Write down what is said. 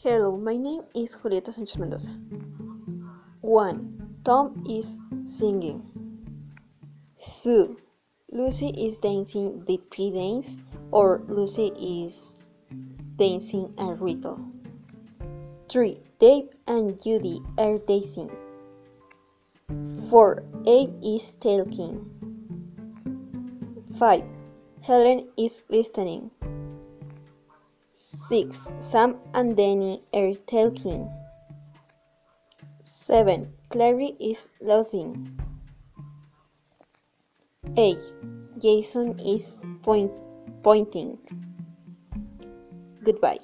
Hello, my name is Julieta Sanchez Mendoza. 1. Tom is singing. 2. Lucy is dancing the P dance or Lucy is dancing a ritual. 3. Dave and Judy are dancing. 4. Abe is talking. 5. Helen is listening. 6. Sam and Danny are talking. 7. Clary is laughing. 8. Jason is point pointing. Goodbye.